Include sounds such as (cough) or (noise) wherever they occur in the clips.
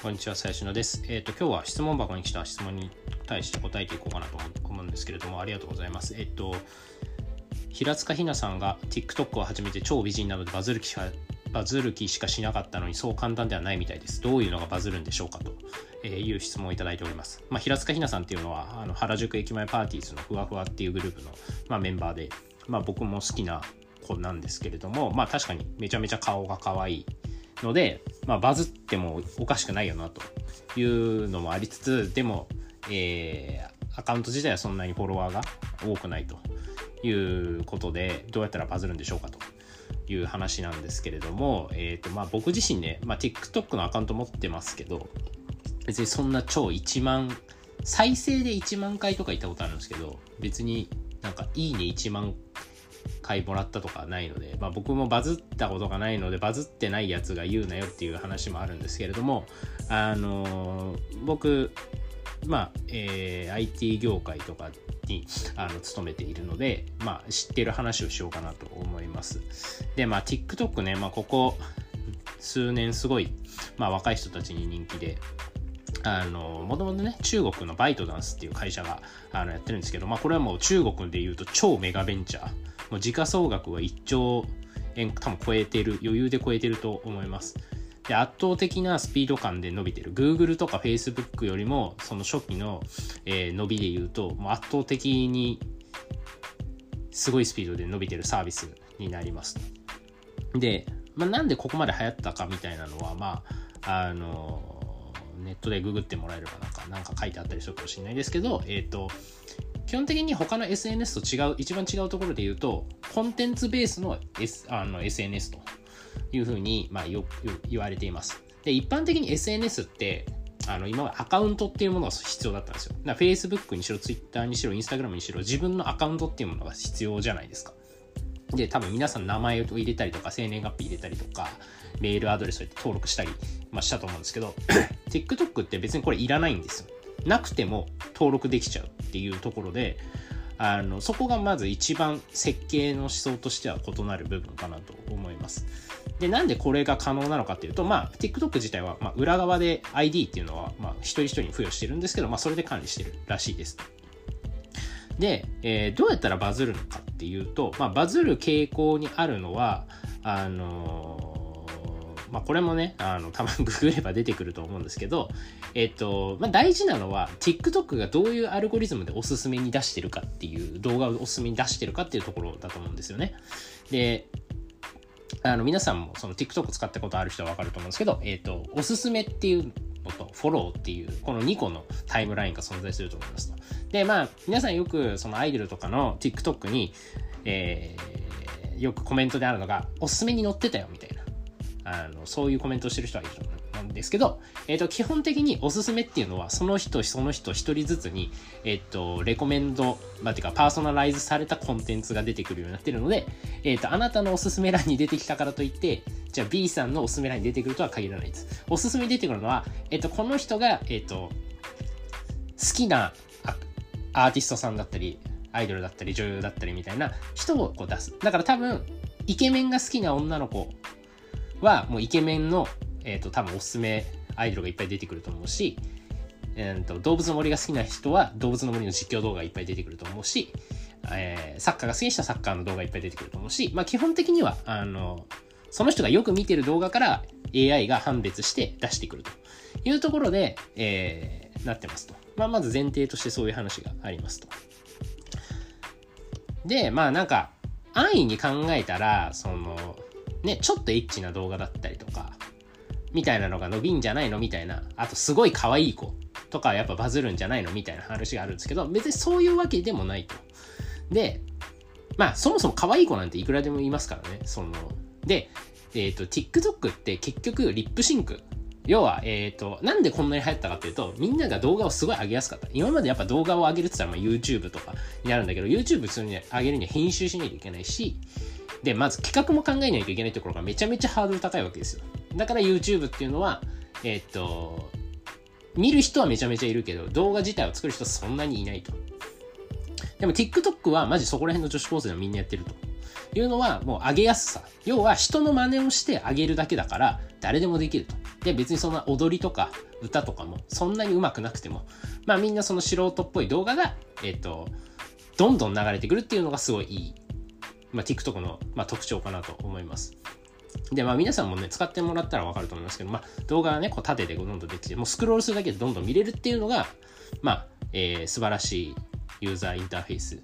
こんにちは、最初のです。えっ、ー、と、今日は質問箱に来た質問に対して答えていこうかなと思うんですけれども、ありがとうございます。えっ、ー、と、平塚ひなさんが TikTok を始めて超美人なのでバズる気バズる気しかしなかったのにそう簡単ではないみたいです。どういうのがバズるんでしょうかという質問をいただいております。まあ、平塚ひなさんっていうのはあの原宿駅前パーティーズのふわふわっていうグループの、まあ、メンバーで、まあ、僕も好きな子なんですけれども、まあ、確かにめちゃめちゃ顔が可愛いので、まあ、バズってもおかしくないよなというのもありつつでも、えー、アカウント自体はそんなにフォロワーが多くないということでどうやったらバズるんでしょうかという話なんですけれども、えーとまあ、僕自身ね、まあ、TikTok のアカウント持ってますけど別にそんな超1万再生で1万回とか言ったことあるんですけど別になんかいいね1万回もらったとかないので、まあ、僕もバズったことがないのでバズってないやつが言うなよっていう話もあるんですけれどもあの僕まあ、えー、IT 業界とかにあの勤めているので、まあ、知ってる話をしようかなと思います。で、まあ、TikTok ね、まあ、ここ数年すごい、まあ、若い人たちに人気で、あの、もともとね、中国のバイトダンスっていう会社があのやってるんですけど、まあ、これはもう中国で言うと超メガベンチャー。もう時価総額は1兆円多分超えてる、余裕で超えてると思います。で、圧倒的なスピード感で伸びてる。Google とか Facebook よりも、その初期の、えー、伸びで言うと、もう圧倒的にすごいスピードで伸びてるサービスになります。で、まあ、なんでここまで流行ったかみたいなのは、まあ、あのネットでググってもらえればなんか、なんか書いてあったりするかもしれないですけど、えっ、ー、と、基本的に他の SNS と違う、一番違うところで言うと、コンテンツベースの,、S、あの SNS というふうに、まあ、よ言われています。で、一般的に SNS って、あの今までアカウントっていうものが必要だったんですよ。だから Facebook にしろ、Twitter にしろ、Instagram にしろ、自分のアカウントっていうものが必要じゃないですか。で、多分皆さん名前を入れたりとか、生年月日入れたりとか、メールアドレスを登録したり、まあ、したと思うんですけど、(clears throat) TikTok って別にこれいらないんですよ。なくても登録できちゃうっていうところで、あの、そこがまず一番設計の思想としては異なる部分かなと思います。で、なんでこれが可能なのかっていうと、まあ、TikTok 自体は、まあ、裏側で ID っていうのは、まあ、一人一人に付与してるんですけど、まあ、それで管理してるらしいです。で、えー、どうやったらバズるのかっていうと、まあ、バズる傾向にあるのは、あのーまあ、これもね、あの、たまにググれば出てくると思うんですけど、えっと、まあ、大事なのは、TikTok がどういうアルゴリズムでおすすめに出してるかっていう、動画をおすすめに出してるかっていうところだと思うんですよね。で、あの、皆さんもその TikTok 使ったことある人はわかると思うんですけど、えっと、おすすめっていうのと、フォローっていう、この2個のタイムラインが存在すると思いますと。で、まあ、皆さんよくそのアイドルとかの TikTok に、えー、よくコメントであるのが、おすすめに載ってたよみたいな。あのそういうコメントをしてる人はいると思うんですけど、えっ、と、基本的におすすめっていうのは、その人、その人一人ずつに、えっ、と、レコメンド、まあ、てか、パーソナライズされたコンテンツが出てくるようになってるので、えっ、と、あなたのおすすめ欄に出てきたからといって、じゃあ B さんのおすすめ欄に出てくるとは限らないです。おすすめに出てくるのは、えっ、と、この人が、えっ、と、好きなアーティストさんだったり、アイドルだったり、女優だったりみたいな人をこう出す。だから多分、イケメンが好きな女の子はもうイケメンの、えーと、多分おすすめアイドルがいっぱい出てくると思うし、えーと、動物の森が好きな人は動物の森の実況動画がいっぱい出てくると思うし、えー、サッカーが好きな人はサッカーの動画いっぱい出てくると思うし、まあ、基本的にはあのその人がよく見てる動画から AI が判別して出してくるというところで、えー、なってますと。まあ、まず前提としてそういう話がありますと。で、まあなんか安易に考えたら、その、ね、ちょっとエッチな動画だったりとか、みたいなのが伸びんじゃないのみたいな、あとすごい可愛い子とかやっぱバズるんじゃないのみたいな話があるんですけど、別にそういうわけでもないと。で、まあそもそも可愛い子なんていくらでもいますからね、その、で、えっ、ー、と、TikTok って結局リップシンク。要は、えっ、ー、と、なんでこんなに流行ったかっていうと、みんなが動画をすごい上げやすかった。今までやっぱ動画を上げるって言ったら、まあ YouTube とかになるんだけど、YouTube 普通に上げるには編集しないといけないし、で、まず企画も考えないといけないところがめちゃめちゃハードル高いわけですよ。だから YouTube っていうのは、えー、っと、見る人はめちゃめちゃいるけど、動画自体を作る人はそんなにいないと。でも TikTok はマジそこら辺の女子高生のみんなやってると。いうのはもう上げやすさ。要は人の真似をして上げるだけだから誰でもできると。で、別にそんな踊りとか歌とかもそんなに上手くなくても、まあみんなその素人っぽい動画が、えっ、と、どんどん流れてくるっていうのがすごいいい、まあ TikTok の、まあ、特徴かなと思います。で、まあ皆さんもね、使ってもらったらわかると思いますけど、まあ動画がね、こう縦でどんどん出てきて、もうスクロールするだけでどんどん見れるっていうのが、まあ、えー、素晴らしいユーザーインターフェース。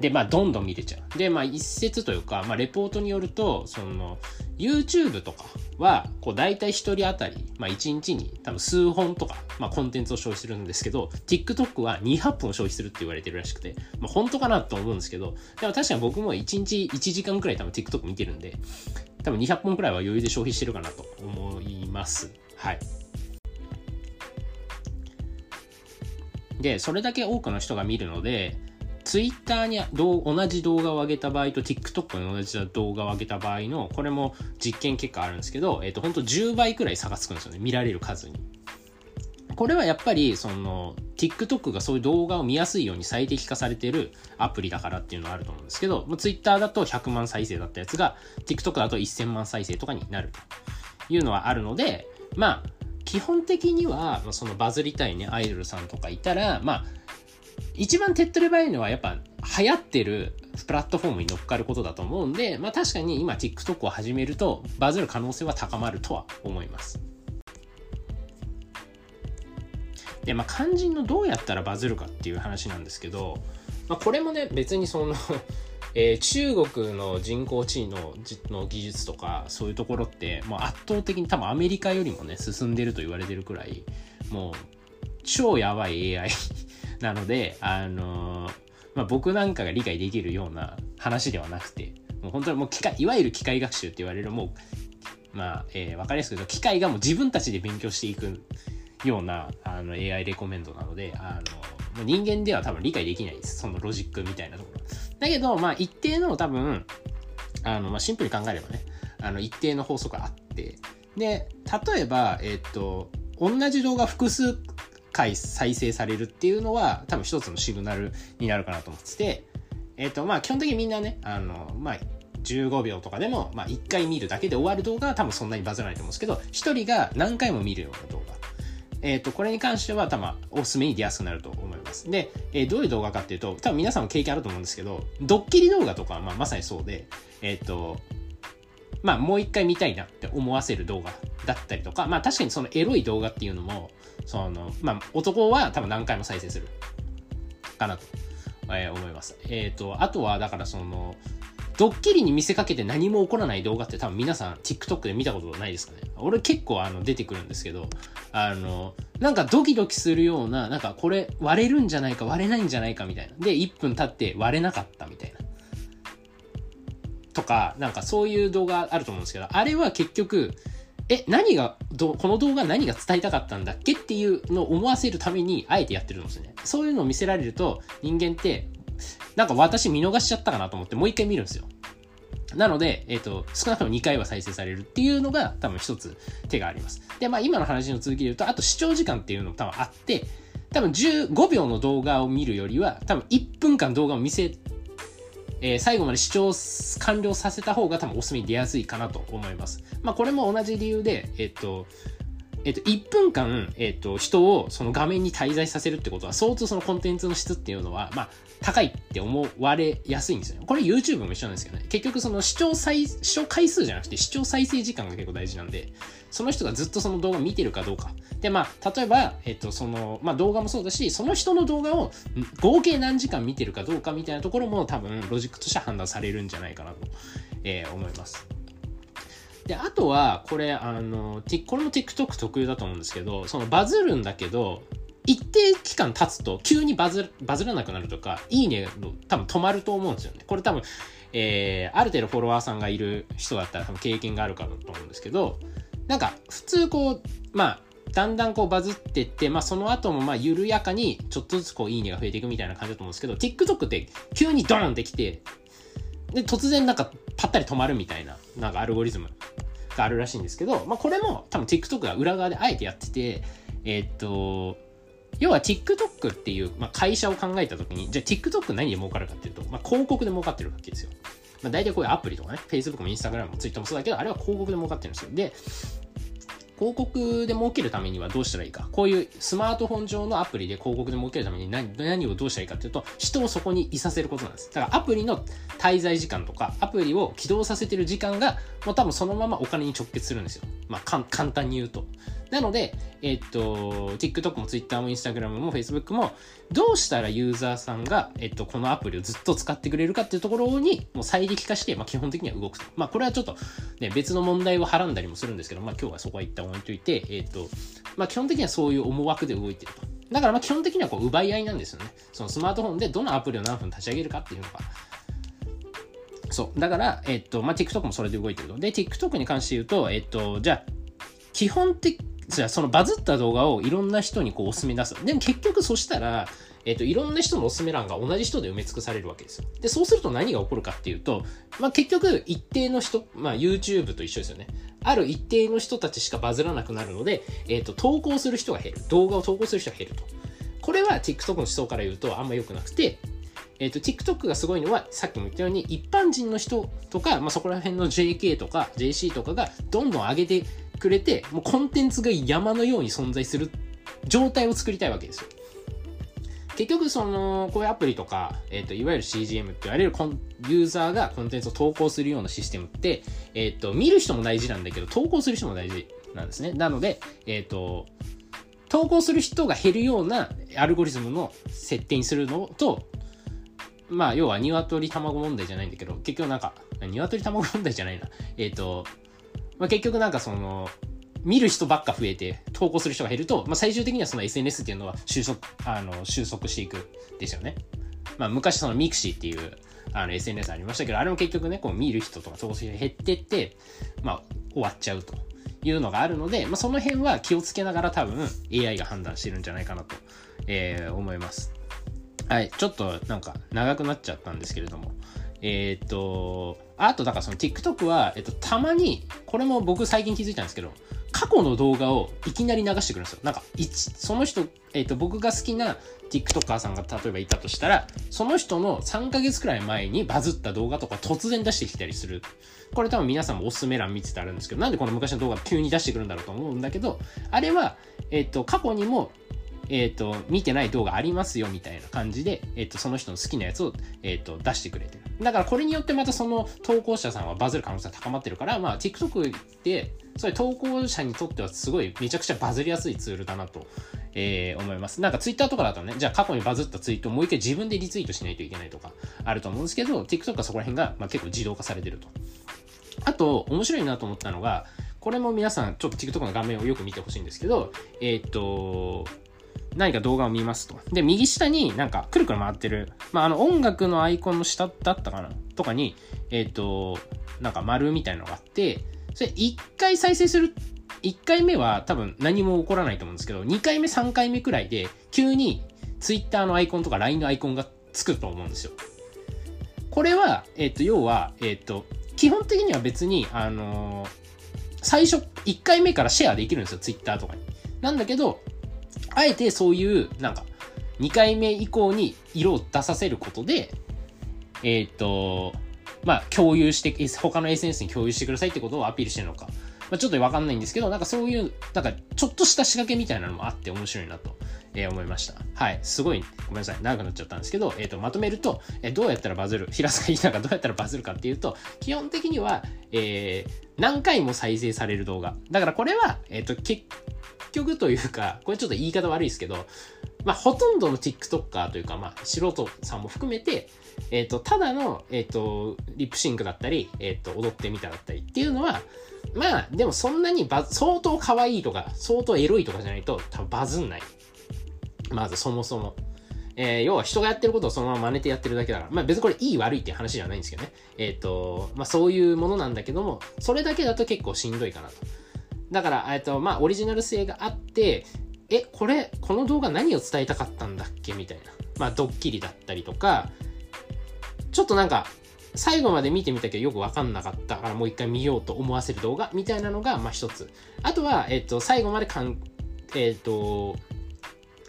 で、まあ、どんどん見れちゃう。で、まあ、一説というか、まあ、レポートによると、その、YouTube とかは、こう、大体一人当たり、まあ、1日に多分数本とか、まあ、コンテンツを消費するんですけど、TikTok は200本消費するって言われてるらしくて、まあ、本当かなと思うんですけど、でも確かに僕も1日1時間くらい多分 TikTok 見てるんで、多分200本くらいは余裕で消費してるかなと思います。はい。で、それだけ多くの人が見るので、ツイッターに同じ動画を上げた場合と TikTok に同じ動画を上げた場合の、これも実験結果あるんですけど、えっ、ー、と、本当10倍くらい差がつくんですよね。見られる数に。これはやっぱり、その、TikTok がそういう動画を見やすいように最適化されてるアプリだからっていうのはあると思うんですけど、Twitter だと100万再生だったやつが、TikTok だと1000万再生とかになるというのはあるので、まあ、基本的には、そのバズりたいね、アイドルさんとかいたら、まあ、一番手っ取り早いのはやっぱ流行ってるプラットフォームに乗っかることだと思うんで、まあ確かに今 TikTok を始めるとバズる可能性は高まるとは思います。で、まあ肝心のどうやったらバズるかっていう話なんですけど、まあこれもね別にその (laughs) えー、中国の人工知能の技術とかそういうところってもう圧倒的に多分アメリカよりもね進んでると言われてるくらいもう超やばい AI なので、あのー、まあ、僕なんかが理解できるような話ではなくて、もう本当にもう機械、いわゆる機械学習って言われる、もう、まあ、えー、わかりやすく言うと、機械がもう自分たちで勉強していくような、あの、AI レコメンドなので、あの、もう人間では多分理解できないです。そのロジックみたいなところ。だけど、まあ、一定の多分、あの、まあ、シンプルに考えればね、あの、一定の法則があって、で、例えば、えっ、と、同じ動画複数回再生されるっていうのは多分一つのシグナルになるかなと思ってて、えっ、ー、と、まあ基本的にみんなね、あの、まあ15秒とかでも、まあ1回見るだけで終わる動画は多分そんなにバズらないと思うんですけど、1人が何回も見るような動画。えっ、ー、と、これに関しては多分おすすめに出やすくなると思います。で、えー、どういう動画かっていうと、多分皆さんも経験あると思うんですけど、ドッキリ動画とかはまあまさにそうで、えっ、ー、と、まあもう一回見たいなって思わせる動画だったりとか、まあ確かにそのエロい動画っていうのも、その、まあ男は多分何回も再生するかなと、えー、思います。えっ、ー、と、あとはだからその、ドッキリに見せかけて何も起こらない動画って多分皆さん TikTok で見たことないですかね俺結構あの出てくるんですけど、あの、なんかドキドキするような、なんかこれ割れるんじゃないか割れないんじゃないかみたいな。で、1分経って割れなかったみたいな。とか、なんかそういう動画あると思うんですけど、あれは結局、え、何が、ど、この動画何が伝えたかったんだっけっていうのを思わせるために、あえてやってるんですね。そういうのを見せられると、人間って、なんか私見逃しちゃったかなと思ってもう一回見るんですよ。なので、えっ、ー、と、少なくとも2回は再生されるっていうのが多分一つ手があります。で、まあ今の話の続きで言うと、あと視聴時間っていうのも多分あって、多分15秒の動画を見るよりは、多分1分間動画を見せえー、最後まで視聴完了させた方が多分おすすめに出やすいかなと思います。まあこれも同じ理由で、えっと、えっと、1分間、えっと、人をその画面に滞在させるってことは、相当そのコンテンツの質っていうのは、まあ、高いって思われやすいんですよね。これ YouTube も一緒なんですけどね。結局その視聴再、視聴回数じゃなくて視聴再生時間が結構大事なんで、その人がずっとその動画見てるかどうか。で、まあ、例えば、えっと、その、まあ動画もそうだし、その人の動画を合計何時間見てるかどうかみたいなところも多分ロジックとして判断されるんじゃないかなと、えー、思います。で、あとは、これ、あの、これも TikTok 特有だと思うんですけど、そのバズるんだけど、一定期間経つと急にバズバズらなくなるとか、いいねの多分止まると思うんですよね。これ多分、えー、ある程度フォロワーさんがいる人だったら多分経験があるかと思うんですけど、なんか普通こう、まあ、だんだんこうバズってって、まあその後もまあ緩やかにちょっとずつこういいねが増えていくみたいな感じだと思うんですけど、TikTok って急にドーンってきて、で、突然なんかパッタリ止まるみたいな、なんかアルゴリズムがあるらしいんですけど、まあこれも多分 TikTok が裏側であえてやってて、えー、っと、要は TikTok っていう、まあ、会社を考えたときに、じゃあ TikTok 何で儲かるかっていうと、まあ、広告で儲かってるわけですよ。まあ、大体こういうアプリとかね、Facebook も Instagram も Twitter もそうだけど、あれは広告で儲かってるんですよ。で、広告で儲けるためにはどうしたらいいか。こういうスマートフォン上のアプリで広告で儲けるために何何をどうしたらいいかっていうと、人をそこにいさせることなんです。だからアプリの滞在時間とか、アプリを起動させてる時間が、もう多分そのままお金に直結するんですよ。まあ、簡単に言うと。なので、えっと、TikTok も Twitter も Instagram も Facebook も、どうしたらユーザーさんが、えっと、このアプリをずっと使ってくれるかっていうところに、もう最適化して、まあ、基本的には動くと。まあ、これはちょっと、ね、別の問題をはらんだりもするんですけど、まあ、今日はそこは一旦置いといて、えっと、まあ、基本的にはそういう思惑で動いてると。だからまあ基本的にはこう奪い合いなんですよね。そのスマートフォンでどのアプリを何分立ち上げるかっていうのが。そう。だから、えっと、まあ、TikTok もそれで動いてると。で、TikTok に関して言うと、えっと、じゃあ、基本的、そのバズった動画をいろんな人にこうおすすめ出す。でも結局そしたら、えっ、と、いろんな人のおすすめ欄が同じ人で埋め尽くされるわけですよ。で、そうすると何が起こるかっていうと、まあ、結局一定の人、まあ、YouTube と一緒ですよね。ある一定の人たちしかバズらなくなるので、えっ、と、投稿する人が減る。動画を投稿する人が減ると。これは TikTok の思想から言うとあんま良くなくて、えっ、と、TikTok がすごいのは、さっきも言ったように、一般人の人とか、まあ、そこら辺の JK とか JC とかがどんどん上げてくれて、もうコンテンツが山のように存在する状態を作りたいわけですよ。結局その、こういうアプリとか、えっ、ー、と、いわゆる CGM って言われるコンユーザーがコンテンツを投稿するようなシステムって、えっ、ー、と、見る人も大事なんだけど、投稿する人も大事なんですね。なので、えっ、ー、と、投稿する人が減るようなアルゴリズムの設定にするのと、まあ、要は鶏卵問題じゃないんだけど、結局なんか、鶏卵問題じゃないな。えっ、と、まあ、結局なんかその、見る人ばっか増えて、投稿する人が減ると、まあ、最終的にはその SNS っていうのは収束、あの、収束していくですよね。まあ、昔その mixi っていうあの SNS ありましたけど、あれも結局ね、こう見る人とか投稿する人減ってって、まあ、終わっちゃうというのがあるので、まあ、その辺は気をつけながら多分 AI が判断してるんじゃないかなと、えー、思います。はい、ちょっとなんか長くなっちゃったんですけれども、えっ、と、あとだからその TikTok は、えっと、たまに、これも僕最近気づいたんですけど、過去の動画をいきなり流してくるんですよ。なんか、その人、えっ、と、僕が好きな TikToker さんが例えばいたとしたら、その人の3ヶ月くらい前にバズった動画とか突然出してきたりする。これ多分皆さんもおすすめ欄見ててあるんですけど、なんでこの昔の動画急に出してくるんだろうと思うんだけど、あれは、えっ、と、過去にもえっ、ー、と、見てない動画ありますよみたいな感じで、えっ、ー、と、その人の好きなやつを、えっ、ー、と、出してくれてる。だからこれによってまたその投稿者さんはバズる可能性が高まってるから、まあ、TikTok で、それ投稿者にとってはすごいめちゃくちゃバズりやすいツールだなと、えー、思います。なんか Twitter とかだとね、じゃあ過去にバズったツイートをもう一回自分でリツイートしないといけないとかあると思うんですけど、TikTok はそこら辺が、まあ、結構自動化されてると。あと、面白いなと思ったのが、これも皆さん、ちょっと TikTok の画面をよく見てほしいんですけど、えっ、と、何か動画を見ますと。で、右下になんかくるくる回ってる、まあ、あの音楽のアイコンの下だったかな？とかに、えっ、ー、と、なんか丸みたいなのがあって、それ1回再生する、1回目は多分何も起こらないと思うんですけど、2回目、3回目くらいで、急に Twitter のアイコンとか LINE のアイコンがつくと思うんですよ。これは、えっ、ー、と、要は、えっ、ー、と、基本的には別に、あの最初、1回目からシェアできるんですよ、Twitter とかに。なんだけど、あえてそういう、なんか、2回目以降に色を出させることで、えっ、ー、と、まあ、共有して、他の SNS に共有してくださいってことをアピールしてるのか。まあ、ちょっとわかんないんですけど、なんかそういう、なんかちょっとした仕掛けみたいなのもあって面白いなと、えー、思いました。はい。すごい、ごめんなさい。長くなっちゃったんですけど、えっ、ー、と、まとめると、えー、どうやったらバズる、平塚ひながどうやったらバズるかっていうと、基本的には、えー、何回も再生される動画。だからこれは、えっ、と、結結局というか、これちょっと言い方悪いですけど、まあ、ほとんどの TikToker というか、まあ、素人さんも含めて、えっ、ー、と、ただの、えっ、ー、と、リップシンクだったり、えっ、ー、と、踊ってみただったりっていうのは、まあ、でもそんなにバ相当可愛いとか、相当エロいとかじゃないと、多分バズんない。まずそもそも。えー、要は人がやってることをそのまま真似てやってるだけだから、まあ別にこれいい悪いっていう話じゃないんですけどね。えっ、と、まあそういうものなんだけども、それだけだと結構しんどいかなと。だから、えっと、まあ、オリジナル性があって、え、これ、この動画何を伝えたかったんだっけみたいな。まあ、ドッキリだったりとか、ちょっとなんか、最後まで見てみたけどよくわかんなかったからもう一回見ようと思わせる動画みたいなのが、まあ一つ。あとは、えっと、最後までかん、えっと、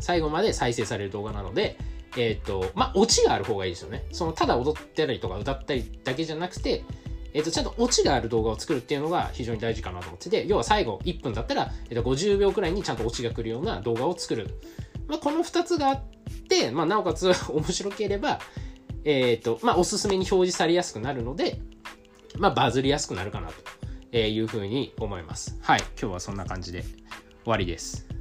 最後まで再生される動画なので、えっと、まあ、オチがある方がいいですよね。その、ただ踊ったりとか歌ったりだけじゃなくて、えっ、と、ちゃんとオチがある動画を作るっていうのが非常に大事かなと思ってて、要は最後1分だったら、えっ、と、50秒くらいにちゃんとオチが来るような動画を作る。まあ、この2つがあって、まあ、なおかつ (laughs) 面白ければ、えっ、と、まあ、おすすめに表示されやすくなるので、まあ、バズりやすくなるかなというふうに思います。はい。今日はそんな感じで終わりです。